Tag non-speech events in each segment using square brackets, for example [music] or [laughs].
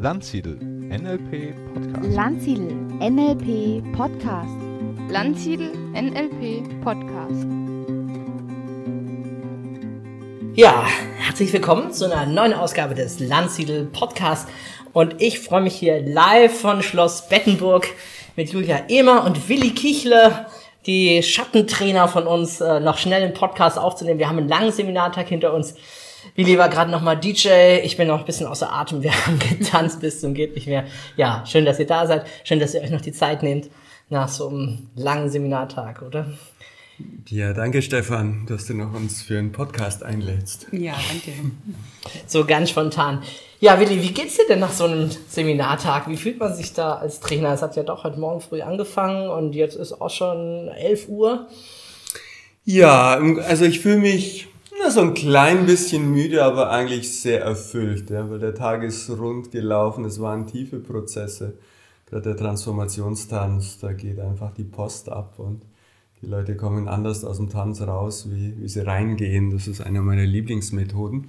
Landsiedel NLP Podcast. Landsiedel NLP Podcast. Landsiedel NLP Podcast. Ja, herzlich willkommen zu einer neuen Ausgabe des Landsiedel Podcast. Und ich freue mich hier live von Schloss Bettenburg mit Julia Ehmer und Willi Kichle, die Schattentrainer von uns, äh, noch schnell einen Podcast aufzunehmen. Wir haben einen langen Seminartag hinter uns. Willi war gerade nochmal DJ. Ich bin noch ein bisschen außer Atem. Wir [laughs] haben getanzt bis zum geht nicht mehr. Ja, schön, dass ihr da seid. Schön, dass ihr euch noch die Zeit nehmt nach so einem langen Seminartag, oder? Ja, danke Stefan, dass du noch uns für einen Podcast einlädst. Ja, danke. So ganz spontan. Ja, Willi, wie geht's dir denn nach so einem Seminartag? Wie fühlt man sich da als Trainer? Es hat ja doch heute Morgen früh angefangen und jetzt ist auch schon 11 Uhr. Ja, also ich fühle mich na, so ein klein bisschen müde, aber eigentlich sehr erfüllt, ja, weil der Tag ist rund gelaufen, es waren tiefe Prozesse. Gerade der Transformationstanz, da geht einfach die Post ab und die Leute kommen anders aus dem Tanz raus, wie, wie sie reingehen. Das ist eine meiner Lieblingsmethoden.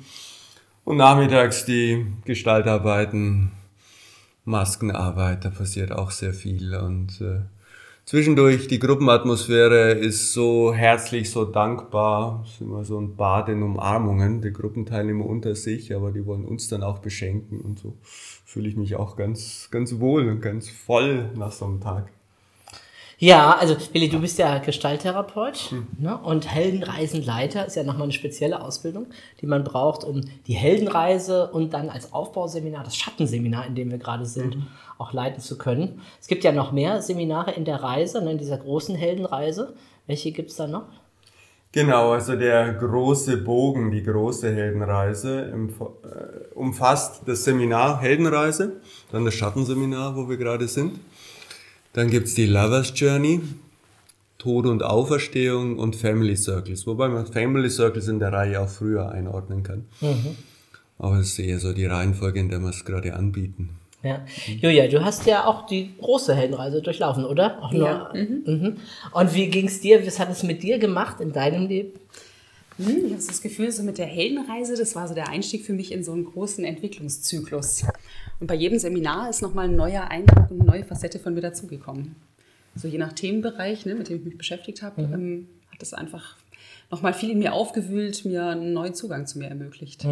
Und nachmittags die Gestaltarbeiten, Maskenarbeit, da passiert auch sehr viel. Und äh, zwischendurch die Gruppenatmosphäre ist so herzlich, so dankbar. Es ist immer so ein Bad in Umarmungen, die Gruppenteilnehmer unter sich, aber die wollen uns dann auch beschenken. Und so fühle ich mich auch ganz, ganz wohl und ganz voll nach so einem Tag. Ja, also Willi, du bist ja Gestalttherapeut ne? und Heldenreisenleiter ist ja nochmal eine spezielle Ausbildung, die man braucht, um die Heldenreise und dann als Aufbauseminar, das Schattenseminar, in dem wir gerade sind, auch leiten zu können. Es gibt ja noch mehr Seminare in der Reise, ne, in dieser großen Heldenreise. Welche gibt's da noch? Genau, also der große Bogen, die große Heldenreise äh, umfasst das Seminar Heldenreise, dann das Schattenseminar, wo wir gerade sind. Dann gibt's die Lovers Journey, Tod und Auferstehung und Family Circles, wobei man Family Circles in der Reihe auch früher einordnen kann. Aber es ist eher so die Reihenfolge, in der wir es gerade anbieten. Ja. Julia, du hast ja auch die große Heldenreise durchlaufen, oder? Auch nur, Ja. Mhm. Und wie ging's dir? Was hat es mit dir gemacht in deinem Leben? Hm, Ich habe das Gefühl, so mit der Heldenreise, das war so der Einstieg für mich in so einen großen Entwicklungszyklus. Und bei jedem Seminar ist nochmal ein neuer Eindruck und eine neue Facette von mir dazugekommen. So je nach Themenbereich, ne, mit dem ich mich beschäftigt habe, ähm, hat das einfach nochmal viel in mir aufgewühlt, mir einen neuen Zugang zu mir ermöglicht.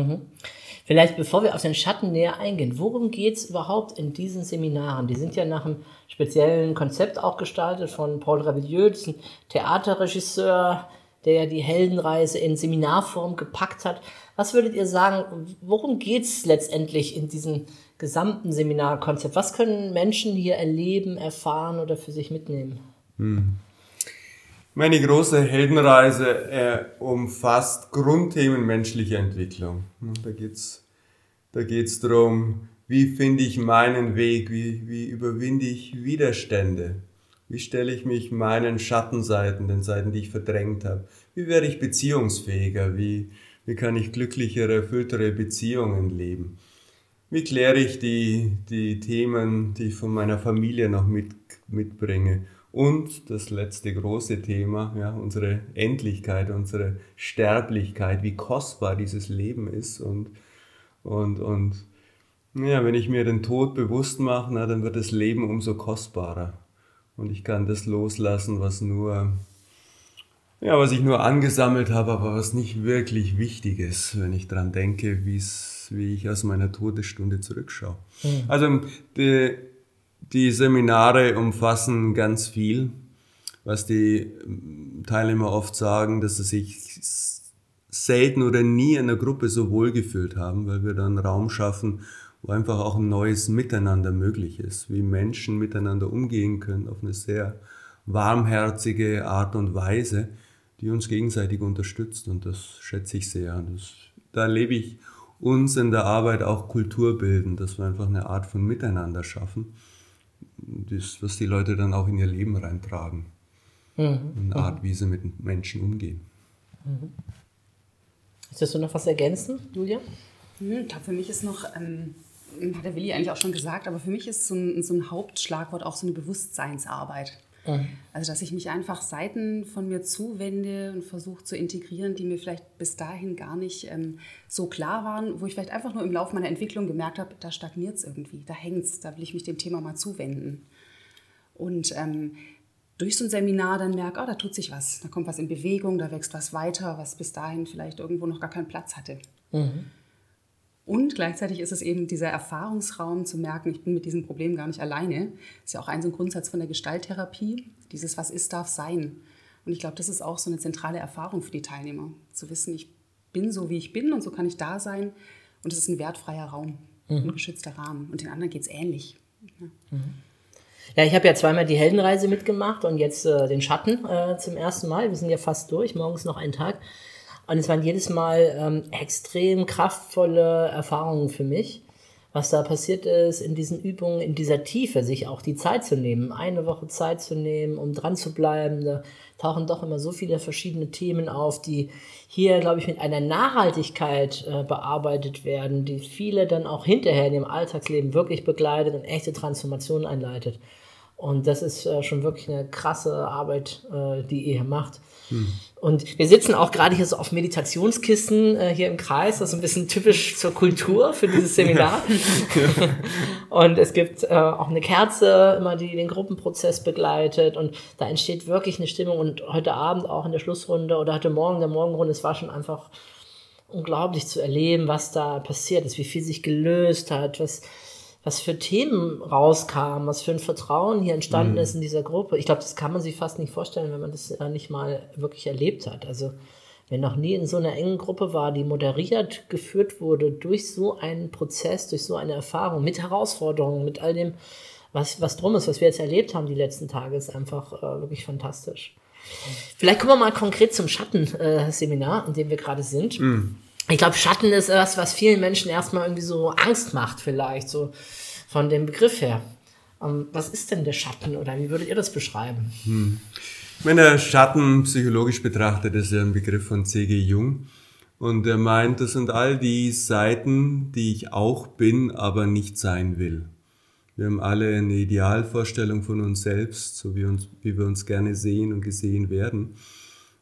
Vielleicht bevor wir auf den Schatten näher eingehen, worum geht's überhaupt in diesen Seminaren? Die sind ja nach einem speziellen Konzept auch gestaltet von Paul Ravilleux, das ist ein Theaterregisseur, der ja die Heldenreise in Seminarform gepackt hat. Was würdet ihr sagen, worum geht's letztendlich in diesem gesamten Seminarkonzept? Was können Menschen hier erleben, erfahren oder für sich mitnehmen? Meine große Heldenreise äh, umfasst Grundthemen menschlicher Entwicklung. Da geht's, da geht's drum, wie finde ich meinen Weg, wie, wie überwinde ich Widerstände, wie stelle ich mich meinen Schattenseiten, den Seiten, die ich verdrängt habe, wie werde ich beziehungsfähiger, wie, wie kann ich glücklichere, erfülltere Beziehungen leben. Wie kläre ich die, die Themen, die ich von meiner Familie noch mit, mitbringe? Und das letzte große Thema, ja, unsere Endlichkeit, unsere Sterblichkeit, wie kostbar dieses Leben ist. Und, und, und ja, wenn ich mir den Tod bewusst mache, na, dann wird das Leben umso kostbarer. Und ich kann das loslassen, was nur, ja, was ich nur angesammelt habe, aber was nicht wirklich wichtig ist, wenn ich dran denke, wie's, wie ich aus meiner Todesstunde zurückschaue. Also die, die Seminare umfassen ganz viel, was die Teilnehmer oft sagen, dass sie sich selten oder nie in einer Gruppe so wohl gefühlt haben, weil wir dann Raum schaffen, wo einfach auch ein neues Miteinander möglich ist, wie Menschen miteinander umgehen können auf eine sehr warmherzige Art und Weise, die uns gegenseitig unterstützt und das schätze ich sehr. Und das, da erlebe ich uns in der Arbeit auch Kultur bilden, dass wir einfach eine Art von Miteinander schaffen, das, was die Leute dann auch in ihr Leben reintragen. Eine Art, wie sie mit Menschen umgehen. Möchtest du noch was ergänzen, Julia? Hm, Ich glaube, für mich ist noch, ähm, hat der Willi eigentlich auch schon gesagt, aber für mich ist so ein, so ein Hauptschlagwort auch so eine Bewusstseinsarbeit. Also, dass ich mich einfach Seiten von mir zuwende und versuche zu integrieren, die mir vielleicht bis dahin gar nicht ähm, so klar waren, wo ich vielleicht einfach nur im Laufe meiner Entwicklung gemerkt habe, da stagniert es irgendwie, da hängt es, da will ich mich dem Thema mal zuwenden. Und ähm, durch so ein Seminar dann merke, oh, da tut sich was, da kommt was in Bewegung, da wächst was weiter, was bis dahin vielleicht irgendwo noch gar keinen Platz hatte. Und gleichzeitig ist es eben dieser Erfahrungsraum zu merken, ich bin mit diesem Problem gar nicht alleine. Ist ja auch ein so ein Grundsatz von der Gestalttherapie, dieses Was ist, darf sein. Und ich glaube, das ist auch so eine zentrale Erfahrung für die Teilnehmer, zu wissen, ich bin so, wie ich bin und so kann ich da sein. Und es ist ein wertfreier Raum, ein geschützter Rahmen. Und den anderen geht es ähnlich. Ja. Ja, ich habe ja zweimal die Heldenreise mitgemacht und jetzt äh, den Schatten äh, zum ersten Mal. Wir sind ja fast durch, morgens noch ein Tag. Und es waren jedes Mal ähm, extrem kraftvolle Erfahrungen für mich, was da passiert ist in diesen Übungen, in dieser Tiefe, sich auch die Zeit zu nehmen, eine Woche Zeit zu nehmen, um dran zu bleiben. Da tauchen doch immer so viele verschiedene Themen auf, die hier, glaube ich, mit einer Nachhaltigkeit äh, bearbeitet werden, die viele dann auch hinterher in dem Alltagsleben wirklich begleitet und echte Transformationen einleitet. Und das ist äh, schon wirklich eine krasse Arbeit, äh, die ihr hier macht. Und wir sitzen auch gerade hier so auf Meditationskissen äh, hier im Kreis. Das ist ein bisschen typisch zur Kultur für dieses Seminar. [laughs] und es gibt äh, auch eine Kerze, immer die den Gruppenprozess begleitet. Und da entsteht wirklich eine Stimmung. Und heute Abend auch in der Schlussrunde oder heute Morgen der Morgenrunde, es war schon einfach unglaublich zu erleben, was da passiert ist, wie viel sich gelöst hat, was, was für Themen rauskamen, was für ein Vertrauen hier entstanden ist in dieser Gruppe. Ich glaube, das kann man sich fast nicht vorstellen, wenn man das äh, nicht mal wirklich erlebt hat. Also wer noch nie in so einer engen Gruppe war, die moderiert geführt wurde durch so einen Prozess, durch so eine Erfahrung, mit Herausforderungen, mit all dem, was, was drum ist, was wir jetzt erlebt haben die letzten Tage, ist einfach äh, wirklich fantastisch. Vielleicht kommen wir mal konkret zum Schattenseminar, in dem wir gerade sind. Ich glaube, Schatten ist was, was vielen Menschen erstmal irgendwie so Angst macht, vielleicht, so von dem Begriff her. Ähm, was ist denn der Schatten oder wie würdet ihr das beschreiben? Ich meine, der Schatten psychologisch betrachtet ist ja ein Begriff von C.G. Jung. Und er meint, das sind all die Seiten, die ich auch bin, aber nicht sein will. Wir haben alle eine Idealvorstellung von uns selbst, so wie, uns, wie wir uns gerne sehen und gesehen werden.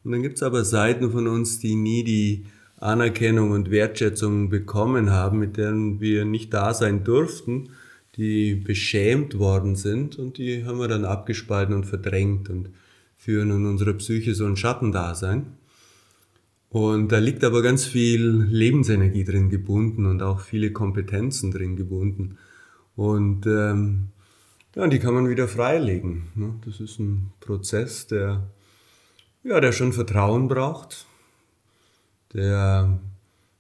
Und dann gibt es aber Seiten von uns, die nie die Anerkennung und Wertschätzung bekommen haben, mit denen wir nicht da sein durften, die beschämt worden sind und die haben wir dann abgespalten und verdrängt und führen in unserer Psyche so ein Schattendasein. Und da liegt aber ganz viel Lebensenergie drin gebunden und auch viele Kompetenzen drin gebunden. Und ähm, ja, die kann man wieder freilegen. Ne? Das ist ein Prozess, der, ja, der schon Vertrauen braucht, der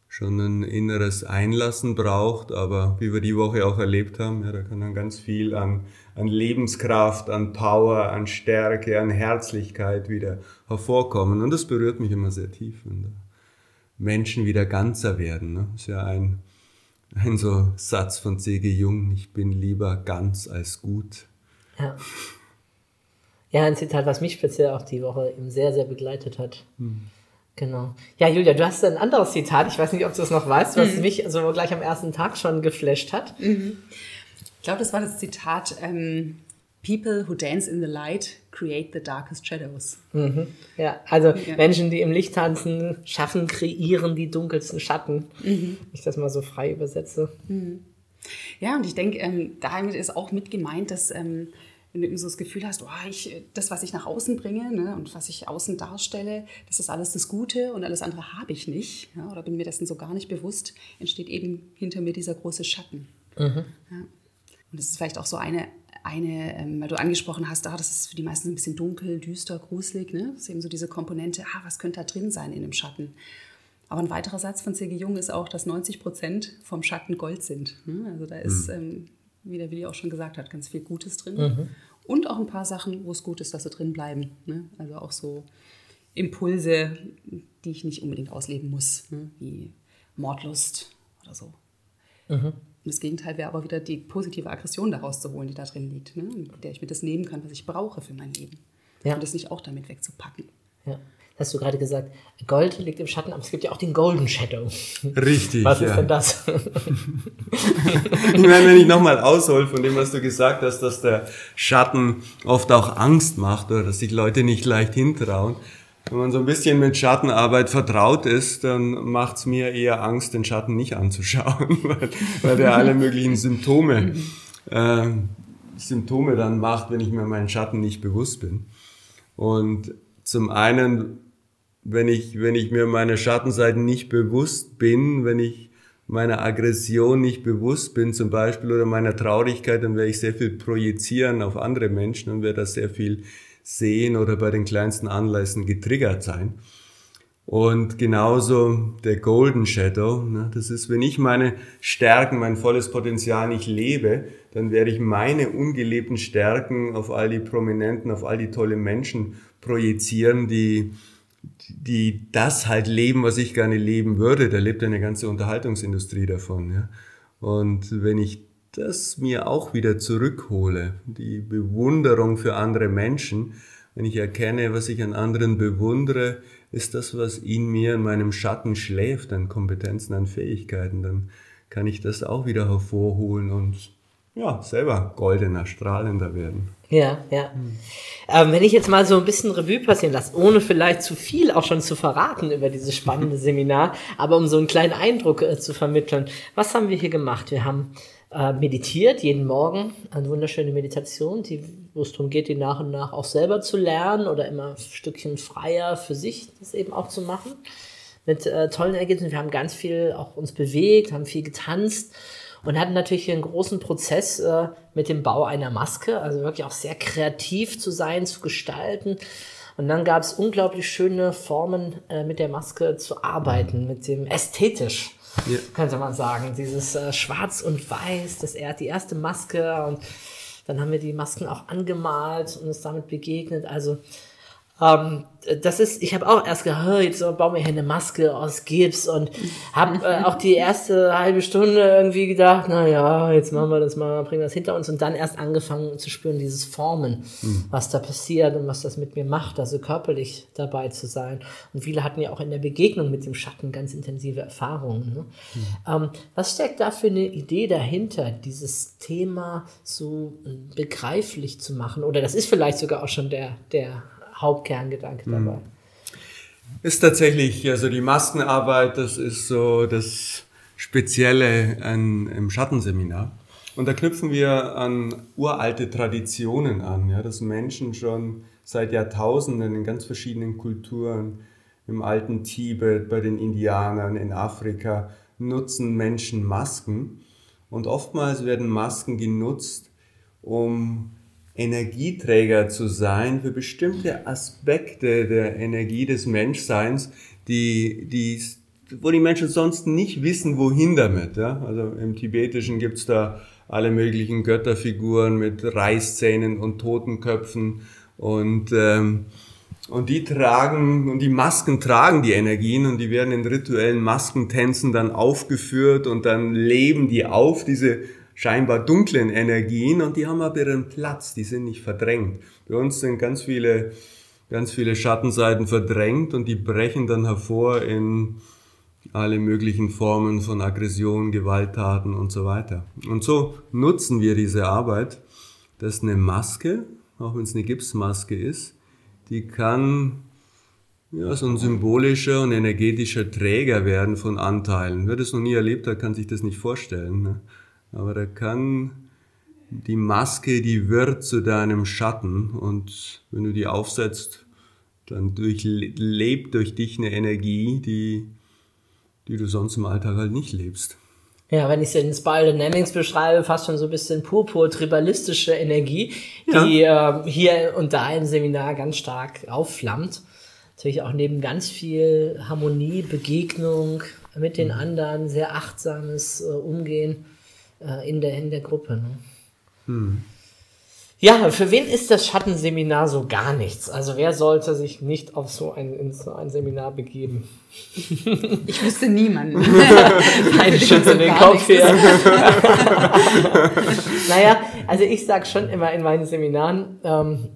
schon ein inneres Einlassen braucht, aber wie wir die Woche auch erlebt haben, ja, da kann dann ganz viel an, an Lebenskraft, an Power, an Stärke, an Herzlichkeit wieder hervorkommen. Und das berührt mich immer sehr tief, wenn da Menschen wieder ganzer werden. Ne? Das ist ja ein, ein so Satz von C.G. Jung, ich bin lieber ganz als gut. Ja. Ja, ein Zitat, was mich speziell auch die Woche eben sehr, sehr begleitet hat. Genau. Ja, Julia, du hast ein anderes Zitat, ich weiß nicht, ob du es noch weißt, was mich so gleich am ersten Tag schon geflasht hat. Ich glaube, das war das Zitat, ähm, People who dance in the light create the darkest shadows. Ja, also Ja. Menschen, die im Licht tanzen, schaffen, kreieren die dunkelsten Schatten. Wenn ich das mal so frei übersetze. Ja, und ich denke, ähm, damit ist auch mit gemeint, dass ähm, wenn du eben so das Gefühl hast, oh, ich, das, was ich nach außen bringe ne, und was ich außen darstelle, das ist alles das Gute und alles andere habe ich nicht ja, oder bin mir dessen so gar nicht bewusst, entsteht eben hinter mir dieser große Schatten. Ja. Und das ist vielleicht auch so eine, eine ähm, weil du angesprochen hast, ah, das ist für die meisten ein bisschen dunkel, düster, gruselig. Ne? Das ist eben so diese Komponente, ah, was könnte da drin sein in dem Schatten? Aber ein weiterer Satz von C.G. Jung ist auch, dass 90 Prozent vom Schatten Gold sind. ne? Also da ist, ähm, wie der Willi auch schon gesagt hat, ganz viel Gutes drin. Und auch ein paar Sachen, wo es gut ist, dass sie drin bleiben. Ne? Also auch so Impulse, die ich nicht unbedingt ausleben muss, ne? wie Mordlust oder so. Und das Gegenteil wäre aber wieder die positive Aggression daraus zu holen, die da drin liegt, ne? mit der ich mir das nehmen kann, was ich brauche für mein Leben. Ja. Und das nicht auch damit wegzupacken. Ja. Hast du gerade gesagt, Gold liegt im Schatten, aber es gibt ja auch den Golden Shadow. Richtig. Was ist ja. denn das? [laughs] Ich meine, wenn ich nochmal aushol von dem, was du gesagt hast, dass der Schatten oft auch Angst macht oder dass sich Leute nicht leicht hintrauen. Wenn man so ein bisschen mit Schattenarbeit vertraut ist, dann macht's mir eher Angst, den Schatten nicht anzuschauen, [laughs] weil, weil der alle möglichen Symptome, äh, Symptome dann macht, wenn ich mir meinen Schatten nicht bewusst bin. Und zum einen, wenn ich, wenn ich mir meine Schattenseiten nicht bewusst bin, wenn ich meiner Aggression nicht bewusst bin zum Beispiel oder meiner Traurigkeit, dann werde ich sehr viel projizieren auf andere Menschen und werde das sehr viel sehen oder bei den kleinsten Anlässen getriggert sein. Und genauso der Golden Shadow, ne, das ist, wenn ich meine Stärken, mein volles Potenzial nicht lebe, dann werde ich meine ungelebten Stärken auf all die Prominenten, auf all die tollen Menschen projizieren, die, die das halt leben, was ich gerne leben würde. Da lebt eine ganze Unterhaltungsindustrie davon. Ja. Und wenn ich das mir auch wieder zurückhole, die Bewunderung für andere Menschen, wenn ich erkenne, was ich an anderen bewundere, ist das, was in mir, in meinem Schatten schläft, an Kompetenzen, an Fähigkeiten, dann kann ich das auch wieder hervorholen und ja, selber goldener, strahlender werden. Ja, ja. Ähm, wenn ich jetzt mal so ein bisschen Revue passieren lasse, ohne vielleicht zu viel auch schon zu verraten über dieses spannende [laughs] Seminar, aber um so einen kleinen Eindruck äh, zu vermitteln, was haben wir hier gemacht? Wir haben äh, meditiert jeden Morgen, eine wunderschöne Meditation, die, wo es darum geht, die nach und nach auch selber zu lernen oder immer ein Stückchen freier für sich das eben auch zu machen. Mit äh, tollen Ergebnissen. Wir haben ganz viel auch uns bewegt, haben viel getanzt und hatten natürlich hier einen großen Prozess äh, mit dem Bau einer Maske, also wirklich auch sehr kreativ zu sein, zu gestalten. Und dann gab es unglaublich schöne Formen, äh, mit der Maske zu arbeiten, mit dem ästhetisch, Ja. könnte man sagen. Dieses äh, Schwarz und Weiß, das er die erste Maske und dann haben wir die Masken auch angemalt und uns damit begegnet. Also ähm, das ist, ich habe auch erst gedacht, "Hö, jetzt bauen wir hier eine Maske aus Gips und habe äh, auch die erste halbe Stunde irgendwie gedacht, na ja, jetzt machen wir das mal, bringen wir das hinter uns und dann erst angefangen zu spüren, dieses Formen, was da passiert und was das mit mir macht, also körperlich dabei zu sein. Und viele hatten ja auch in der Begegnung mit dem Schatten ganz intensive Erfahrungen. Ne? Ähm, was steckt da für eine Idee dahinter, dieses Thema so begreiflich zu machen? Oder das ist vielleicht sogar auch schon der, der Hauptkerngedanke dabei. Ist tatsächlich, also die Maskenarbeit, das ist so das Spezielle an, im Schattenseminar. Und da knüpfen wir an uralte Traditionen an, ja, dass Menschen schon seit Jahrtausenden in ganz verschiedenen Kulturen, im alten Tibet, bei den Indianern, in Afrika, nutzen Menschen Masken. Und oftmals werden Masken genutzt, um Energieträger zu sein für bestimmte Aspekte der Energie des Menschseins, die, die, wo die Menschen sonst nicht wissen, wohin damit. Ja? Also im Tibetischen gibt's da alle möglichen Götterfiguren mit Reißzähnen und Totenköpfen und, ähm, und die tragen, und die Masken tragen die Energien und die werden in rituellen Maskentänzen dann aufgeführt und dann leben die auf, diese scheinbar dunklen Energien und die haben aber ihren Platz, die sind nicht verdrängt. Bei uns sind ganz viele, ganz viele Schattenseiten verdrängt und die brechen dann hervor in alle möglichen Formen von Aggression, Gewalttaten und so weiter. Und so nutzen wir diese Arbeit, dass eine Maske, auch wenn es eine Gipsmaske ist, die kann ja, so ein symbolischer und energetischer Träger werden von Anteilen. Wer das noch nie erlebt hat, kann sich das nicht vorstellen. Ne? Aber da kann die Maske, die wird zu deinem Schatten und wenn du die aufsetzt, dann durchlebt durch dich eine Energie, die, die du sonst im Alltag halt nicht lebst. Ja, wenn ich es in Spiral Dynamics beschreibe, fast schon so ein bisschen purpur-tribalistische Energie, die äh, hier und da im Seminar ganz stark aufflammt. Natürlich auch neben ganz viel Harmonie, Begegnung mit den anderen, sehr achtsames äh, Umgehen äh, in, der, in der Gruppe. Ne? Ja, für wen ist das Schattenseminar so gar nichts? Also wer sollte sich nicht auf so ein, in so ein Seminar begeben? [laughs] Ich wüsste niemanden. [laughs] Nein, schütze den Gar Kopf nichts. hier. [laughs] naja, also ich sag schon immer in meinen Seminaren, ähm,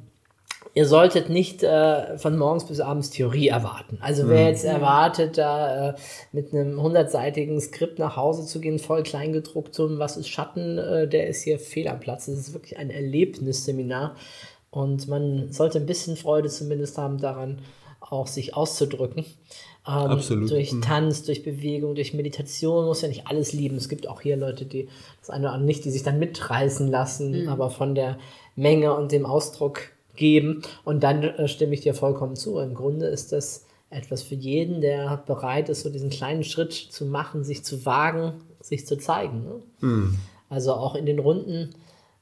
ihr solltet nicht äh, von morgens bis abends Theorie erwarten. Also wer jetzt erwartet, da äh, mit einem hundertseitigen Skript nach Hause zu gehen, voll kleingedrucktem, was ist Schatten, äh, der ist hier fehl am Platz. Das ist wirklich ein Erlebnisseminar. Und man sollte ein bisschen Freude zumindest haben daran, auch sich auszudrücken. Ähm, Absolut. Durch Mhm. Tanz, durch Bewegung, durch Meditation muss ja nicht alles lieben. Es gibt auch hier Leute, die das eine oder andere nicht, die sich dann mitreißen lassen, aber von der Menge und dem Ausdruck geben. Und dann äh, stimme ich dir vollkommen zu. Im Grunde ist das etwas für jeden, der bereit ist, so diesen kleinen Schritt zu machen, sich zu wagen, sich zu zeigen. Ne? Also auch in den Runden.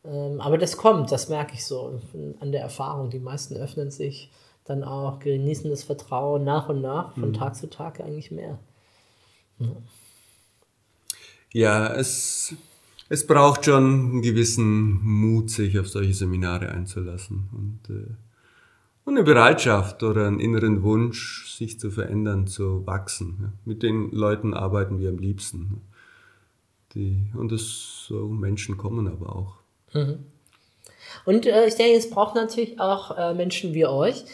Ähm, aber das kommt, das merke ich so an der Erfahrung. Die meisten öffnen sich dann auch, genießen das Vertrauen nach und nach, von Tag zu Tag eigentlich mehr. Ja, es, es braucht schon einen gewissen Mut, sich auf solche Seminare einzulassen und, äh, und eine Bereitschaft oder einen inneren Wunsch, sich zu verändern, zu wachsen. Ja. Mit den Leuten arbeiten wir am liebsten. Die, und das, so Menschen kommen aber auch. Und äh, ich denke, es braucht natürlich auch äh, Menschen wie euch,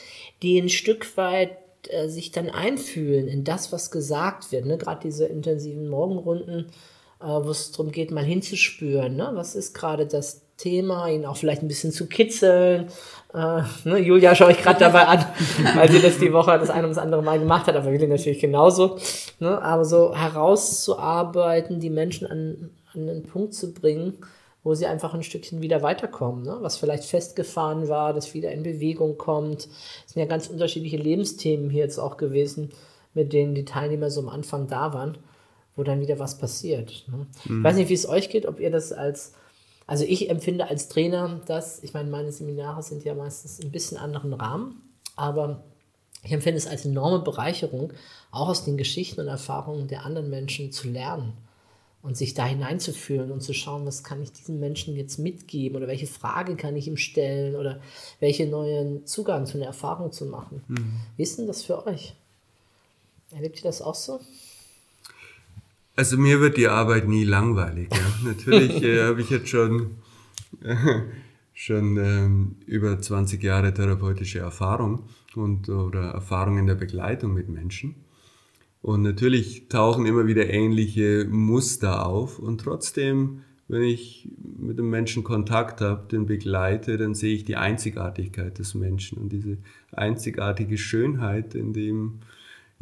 die ein Stück weit äh, sich dann einfühlen in das, was gesagt wird. Ne? Gerade diese intensiven Morgenrunden, wo es darum geht, mal hinzuspüren. Ne? Was ist gerade das Thema, ihn auch vielleicht ein bisschen zu kitzeln. Äh, ne? Julia schaue ich gerade dabei an, [laughs] weil sie das die Woche das eine und das andere Mal gemacht hat, aber Willi natürlich genauso. Ne? Aber so herauszuarbeiten, die Menschen an, an einen Punkt zu bringen, wo sie einfach ein Stückchen wieder weiterkommen, ne? was vielleicht festgefahren war, das wieder in Bewegung kommt. Es sind ja ganz unterschiedliche Lebensthemen hier jetzt auch gewesen, mit denen die Teilnehmer so am Anfang da waren, wo dann wieder was passiert. Ne? Ich weiß nicht, wie es euch geht, ob ihr das als, also ich empfinde als Trainer das, ich meine, meine Seminare sind ja meistens ein bisschen anderen Rahmen, aber ich empfinde es als enorme Bereicherung, auch aus den Geschichten und Erfahrungen der anderen Menschen zu lernen und sich da hineinzufühlen und zu schauen, was kann ich diesem Menschen jetzt mitgeben oder welche Frage kann ich ihm stellen oder welche neuen Zugang zu einer Erfahrung zu machen. Wie ist denn das für euch? Erlebt ihr das auch so? Also mir wird die Arbeit nie langweilig. Ja. [laughs] Natürlich äh, habe ich jetzt schon, [laughs] schon ähm, über 20 Jahre therapeutische Erfahrung und oder Erfahrung in der Begleitung mit Menschen. Und natürlich tauchen immer wieder ähnliche Muster auf. Und trotzdem, wenn ich mit dem Menschen Kontakt habe, den begleite, dann sehe ich die Einzigartigkeit des Menschen und diese einzigartige Schönheit in dem,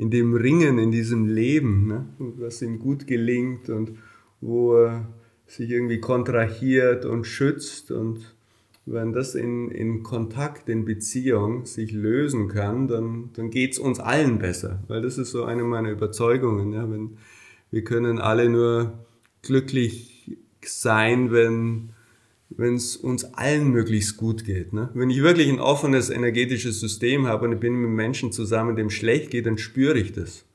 in dem Ringen, in diesem Leben, ne? was ihm gut gelingt und wo er sich irgendwie kontrahiert und schützt. Und wenn das in, in Kontakt, in Beziehung sich lösen kann, dann, dann geht's uns allen besser. Weil das ist so eine meiner Überzeugungen. Ja? Wenn, wir können alle nur glücklich sein, wenn wenn es uns allen möglichst gut geht. Ne? Wenn ich wirklich ein offenes energetisches System habe und ich bin mit Menschen zusammen, dem schlecht geht, dann spüre ich das.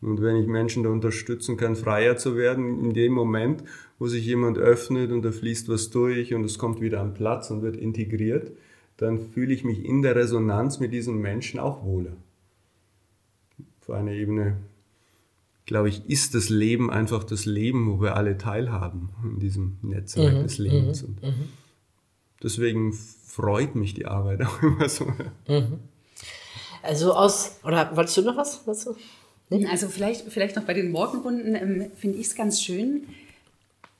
Und wenn ich Menschen da unterstützen kann, freier zu werden, in dem Moment, wo sich jemand öffnet und da fließt was durch und es kommt wieder am Platz und wird integriert, dann fühle ich mich in der Resonanz mit diesen Menschen auch wohler. Auf einer Ebene, glaube ich, ist das Leben einfach das Leben, wo wir alle teilhaben in diesem Netzwerk des Lebens. Und deswegen freut mich die Arbeit auch [laughs] immer so. Also aus, oder wolltest du noch was dazu? Also vielleicht, vielleicht noch bei den Morgenrunden ähm, finde ich es ganz schön,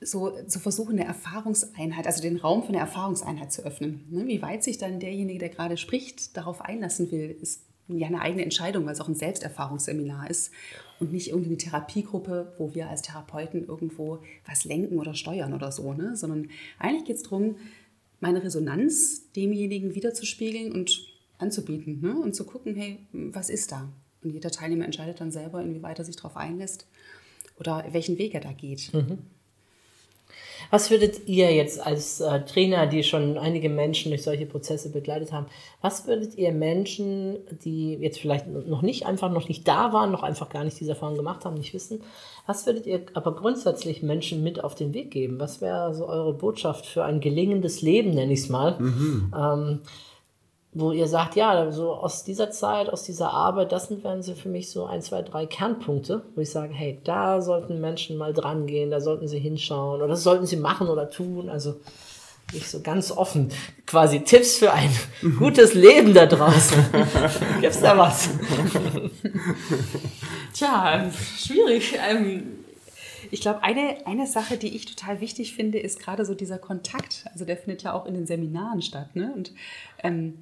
so zu versuchen, eine Erfahrungseinheit, also den Raum für eine Erfahrungseinheit zu öffnen. Ne? Wie weit sich dann derjenige, der gerade spricht, darauf einlassen will, ist ja eine eigene Entscheidung, weil es auch ein Selbsterfahrungsseminar ist und nicht irgendeine Therapiegruppe, wo wir als Therapeuten irgendwo was lenken oder steuern oder so, ne? sondern eigentlich geht es darum, meine Resonanz demjenigen wiederzuspiegeln und anzubieten ne? und zu gucken, hey, was ist da? Und jeder Teilnehmer entscheidet dann selber, inwieweit er sich darauf einlässt oder welchen Weg er da geht. Was würdet ihr jetzt als äh, Trainer, die schon einige Menschen durch solche Prozesse begleitet haben, was würdet ihr Menschen, die jetzt vielleicht noch nicht einfach noch nicht da waren, noch einfach gar nicht diese Erfahrung gemacht haben, nicht wissen, was würdet ihr aber grundsätzlich Menschen mit auf den Weg geben? Was wäre so eure Botschaft für ein gelingendes Leben, nenne ich es mal? Ähm, wo ihr sagt, ja, so aus dieser Zeit, aus dieser Arbeit, das sind, wären so für mich so ein, zwei, drei Kernpunkte, wo ich sage, hey, da sollten Menschen mal dran gehen, da sollten sie hinschauen oder das sollten sie machen oder tun. Also, nicht so ganz offen. Quasi Tipps für ein gutes Leben da draußen. [laughs] Gibt's da was? Tja, schwierig. Ähm, ich glaube, eine, eine Sache, die ich total wichtig finde, ist gerade so dieser Kontakt. Also der findet ja auch in den Seminaren statt. Ne? Und ähm,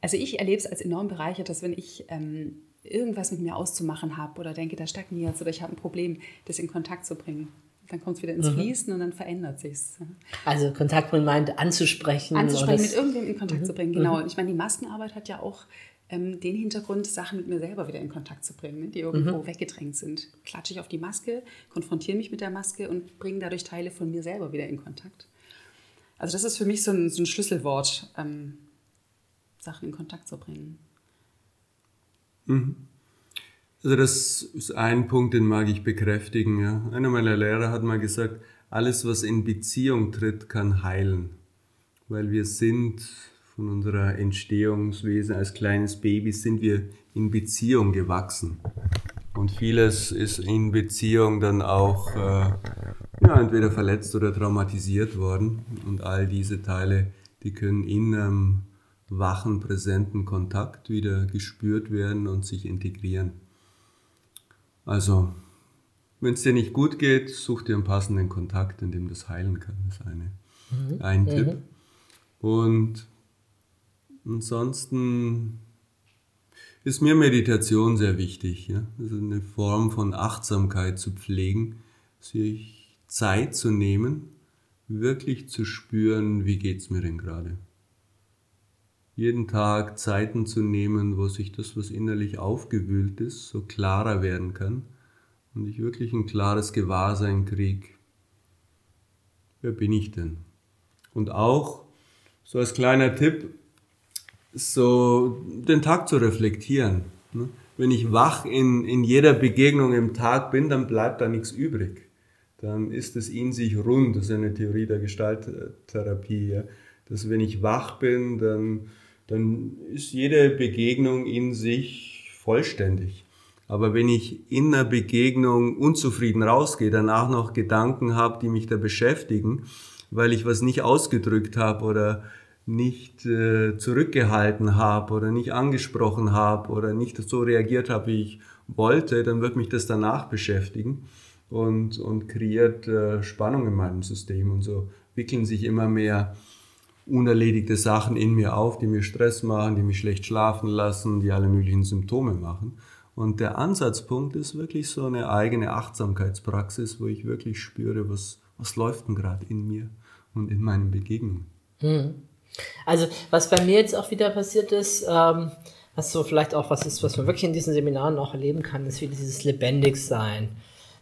also ich erlebe es als enorm bereichert, dass wenn ich ähm, irgendwas mit mir auszumachen habe oder denke, da stagniert oder ich habe ein Problem, das in Kontakt zu bringen. Dann kommt es wieder ins Mhm. Fließen und dann verändert sich's. Also Kontakt mit meint anzusprechen. Anzusprechen, mit irgendwem in Kontakt zu bringen, genau. Und ich meine, die Maskenarbeit hat ja auch ähm, den Hintergrund, Sachen mit mir selber wieder in Kontakt zu bringen, ne, die irgendwo weggedrängt sind. Klatsche ich auf die Maske, konfrontiere mich mit der Maske und bringe dadurch Teile von mir selber wieder in Kontakt. Also das ist für mich so ein, so ein Schlüsselwort, ähm, Sachen in Kontakt zu bringen. Also das ist ein Punkt, den mag ich bekräftigen. Ja. Einer meiner Lehrer hat mal gesagt, alles, was in Beziehung tritt, kann heilen. Weil wir sind von unserer Entstehungswesen als kleines Baby, sind wir in Beziehung gewachsen. Und vieles ist in Beziehung dann auch äh, ja, entweder verletzt oder traumatisiert worden. Und all diese Teile, die können in einem wachen, präsenten Kontakt wieder gespürt werden und sich integrieren. Also, wenn es dir nicht gut geht, such dir einen passenden Kontakt, in dem das heilen kann. Das ist eine, ein Tipp. Und ansonsten ist mir Meditation sehr wichtig. Ja? Also eine Form von Achtsamkeit zu pflegen, sich Zeit zu nehmen, wirklich zu spüren, wie geht's mir denn gerade. Jeden Tag Zeiten zu nehmen, wo sich das, was innerlich aufgewühlt ist, so klarer werden kann und ich wirklich ein klares Gewahrsein kriege, wer bin ich denn? Und auch, so als kleiner Tipp, so den Tag zu reflektieren. ne? Wenn ich wach in, in jeder Begegnung im Tag bin, dann bleibt da nichts übrig. Dann ist es in sich rund. Das ist eine Theorie der Gestalttherapie. Ja? Dass wenn ich wach bin, dann, dann ist jede Begegnung in sich vollständig. Aber wenn ich in einer Begegnung unzufrieden rausgehe, danach noch Gedanken habe, die mich da beschäftigen, weil ich was nicht ausgedrückt habe oder nicht äh, zurückgehalten habe oder nicht angesprochen habe oder nicht so reagiert habe, wie ich wollte, dann wird mich das danach beschäftigen und, und kreiert äh, Spannung in meinem System. Und so wickeln sich immer mehr unerledigte Sachen in mir auf, die mir Stress machen, die mich schlecht schlafen lassen, die alle möglichen Symptome machen. Und der Ansatzpunkt ist wirklich so eine eigene Achtsamkeitspraxis, wo ich wirklich spüre, was, was läuft denn gerade in mir und in meinen Begegnungen. Also, was bei mir jetzt auch wieder passiert ist, ähm, was so vielleicht auch was ist, was man wirklich in diesen Seminaren auch erleben kann, ist wieder dieses Lebendigsein.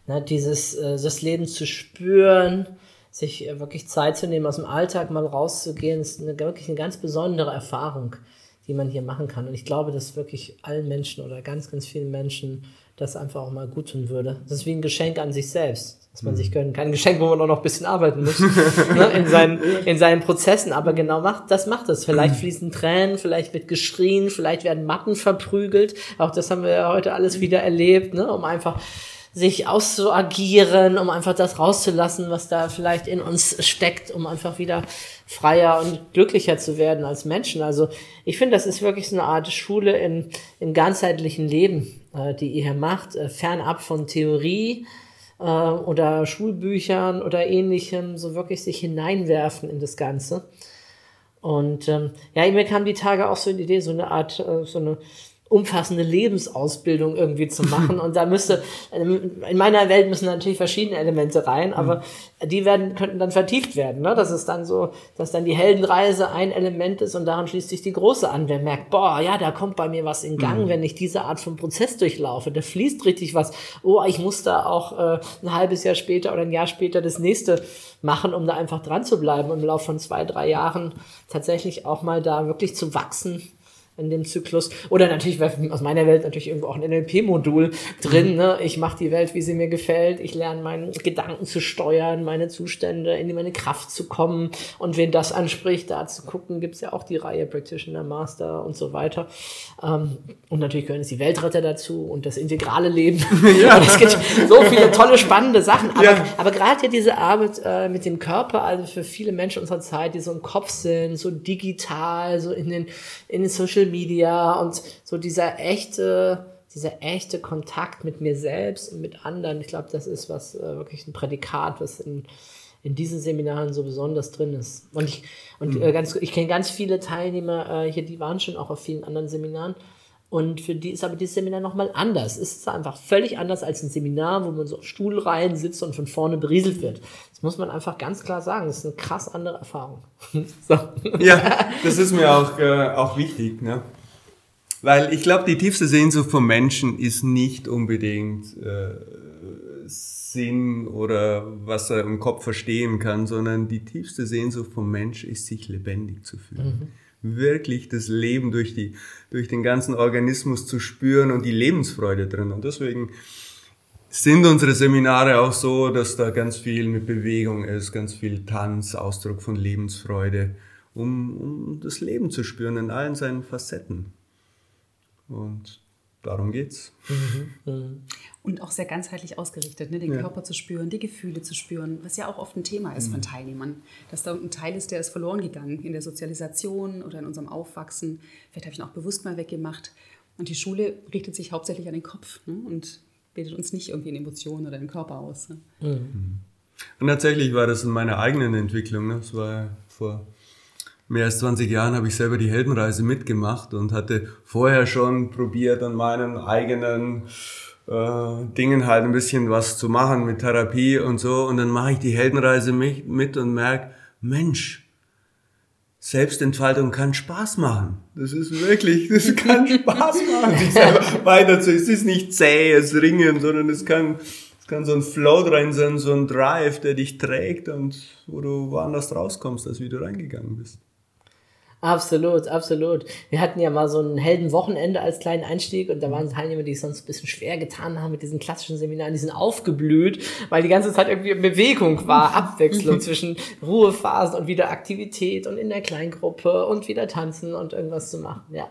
Ne, dieses, äh, das Leben zu spüren, sich äh, wirklich Zeit zu nehmen, aus dem Alltag mal rauszugehen, ist eine, wirklich eine ganz besondere Erfahrung, die man hier machen kann. Und ich glaube, dass wirklich allen Menschen oder ganz, ganz vielen Menschen das einfach auch mal gut tun würde. Das ist wie ein Geschenk an sich selbst, dass man sich gönnen kann. Ein Geschenk, wo man auch noch ein bisschen arbeiten muss [laughs] ne, in, seinen, in seinen Prozessen. Aber genau macht, das macht es. Vielleicht fließen Tränen, vielleicht wird geschrien, vielleicht werden Matten verprügelt. Auch das haben wir ja heute alles wieder erlebt, ne, um einfach sich auszuagieren, um einfach das rauszulassen, was da vielleicht in uns steckt, um einfach wieder freier und glücklicher zu werden als Menschen. Also ich finde, das ist wirklich so eine Art Schule in, im ganzheitlichen Leben, äh, die ihr hier macht, äh, fernab von Theorie äh, oder Schulbüchern oder ähnlichem, so wirklich sich hineinwerfen in das Ganze. Und ähm, ja, mir kam die Tage auch so die Idee, so eine Art, äh, so eine umfassende Lebensausbildung irgendwie zu machen. Und da müsste, in meiner Welt müssen natürlich verschiedene Elemente rein, aber die werden, könnten dann vertieft werden. Ne? Das ist dann so, dass dann die Heldenreise ein Element ist und daran schließt sich die große an. Wer merkt, boah, ja, da kommt bei mir was in Gang, wenn ich diese Art von Prozess durchlaufe. Da fließt richtig was. Oh, ich muss da auch äh, ein halbes Jahr später oder ein Jahr später das nächste machen, um da einfach dran zu bleiben und im Laufe von zwei, drei Jahren tatsächlich auch mal da wirklich zu wachsen in dem Zyklus. Oder natürlich aus meiner Welt natürlich irgendwo auch ein NLP-Modul drin. Ne? Ich mache die Welt, wie sie mir gefällt. Ich lerne meine Gedanken zu steuern, meine Zustände, in meine Kraft zu kommen. Und wen das anspricht, da zu gucken, gibt's ja auch die Reihe Practitioner, Master und so weiter. Ähm, und natürlich gehören jetzt die Weltretter dazu und das integrale Leben. [laughs] [laughs] Ja. es gibt so viele tolle, spannende Sachen. Aber, Ja. aber gerade ja diese Arbeit äh, mit dem Körper, also für viele Menschen unserer Zeit, die so im Kopf sind, so digital, so in den, in den Social Media und so dieser echte, dieser echte Kontakt mit mir selbst und mit anderen. Ich glaube, das ist was äh, wirklich ein Prädikat, was in, in diesen Seminaren so besonders drin ist. Und ich, und äh, ganz, ich kenne ganz viele Teilnehmer äh, hier, die waren schon auch auf vielen anderen Seminaren. Und für die ist aber dieses Seminar nochmal anders. Es ist einfach völlig anders als ein Seminar, wo man so auf Stuhlreihen sitzt und von vorne berieselt wird. Das muss man einfach ganz klar sagen. Das ist eine krass andere Erfahrung. [laughs] so. Ja, das ist mir auch, äh, auch wichtig, ne? Weil ich glaube, die tiefste Sehnsucht vom Menschen ist nicht unbedingt äh, Sinn oder was er im Kopf verstehen kann, sondern die tiefste Sehnsucht vom Mensch ist, sich lebendig zu fühlen. Wirklich das Leben durch, die, durch den ganzen Organismus zu spüren und die Lebensfreude drin. Und deswegen sind unsere Seminare auch so, dass da ganz viel mit Bewegung ist, ganz viel Tanz, Ausdruck von Lebensfreude, um, um das Leben zu spüren in allen seinen Facetten. Und darum geht's. Und auch sehr ganzheitlich ausgerichtet, ne? den Ja. Körper zu spüren, die Gefühle zu spüren, was ja auch oft ein Thema ist von Teilnehmern. Dass da ein Teil ist, der ist verloren gegangen in der Sozialisation oder in unserem Aufwachsen. Vielleicht habe ich ihn auch bewusst mal weggemacht. Und die Schule richtet sich hauptsächlich an den Kopf ne? und bildet uns nicht irgendwie in Emotionen oder im Körper aus. Ne? Und tatsächlich war das in meiner eigenen Entwicklung. Ne? Das war vor mehr als 20 Jahren habe ich selber die Heldenreise mitgemacht und hatte vorher schon probiert, an meinen eigenen äh, Dingen halt ein bisschen was zu machen mit Therapie und so. Und dann mache ich die Heldenreise mit, mit und merke, Mensch, Selbstentfaltung kann Spaß machen. Das ist wirklich, das kann Spaß [laughs] machen, sich selber weiter zu. Es ist nicht zähes Ringen, sondern es kann, es kann so ein Flow drin sein, so ein Drive, der dich trägt und wo du woanders rauskommst, als wie du reingegangen bist. Absolut, absolut. Wir hatten ja mal so ein Heldenwochenende als kleinen Einstieg und da waren Teilnehmer, die es sonst ein bisschen schwer getan haben mit diesen klassischen Seminaren, die sind aufgeblüht, weil die ganze Zeit irgendwie Bewegung war, Abwechslung zwischen Ruhephasen und wieder Aktivität und in der Kleingruppe und wieder tanzen und irgendwas zu machen, ja.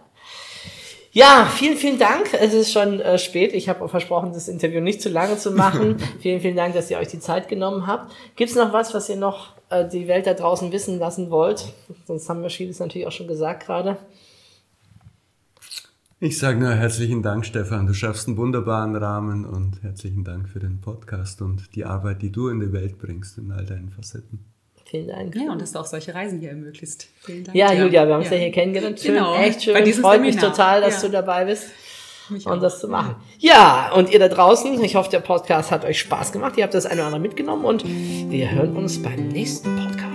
Ja, vielen, vielen Dank. Es ist schon äh, spät. Ich habe versprochen, das Interview nicht zu lange zu machen. [laughs] vielen, vielen Dank, dass ihr euch die Zeit genommen habt. Gibt es noch was, was ihr noch äh, die Welt da draußen wissen lassen wollt? Sonst haben wir vieles natürlich auch schon gesagt gerade. Ich sage nur herzlichen Dank, Stefan. Du schaffst einen wunderbaren Rahmen und herzlichen Dank für den Podcast und die Arbeit, die du in die Welt bringst in all deinen Facetten. Vielen Dank. Ja, und dass du auch solche Reisen hier ermöglicht. Vielen Dank. Ja. Julia, wir haben uns ja. hier kennengelernt. Schön, Genau, echt schön. Freut mich Seminar. total, dass Ja. du dabei bist Mich und auch. das zu machen. Ja, und ihr da draußen, ich hoffe, der Podcast hat euch Spaß gemacht. Ihr habt das eine oder andere mitgenommen und wir hören uns beim nächsten Podcast.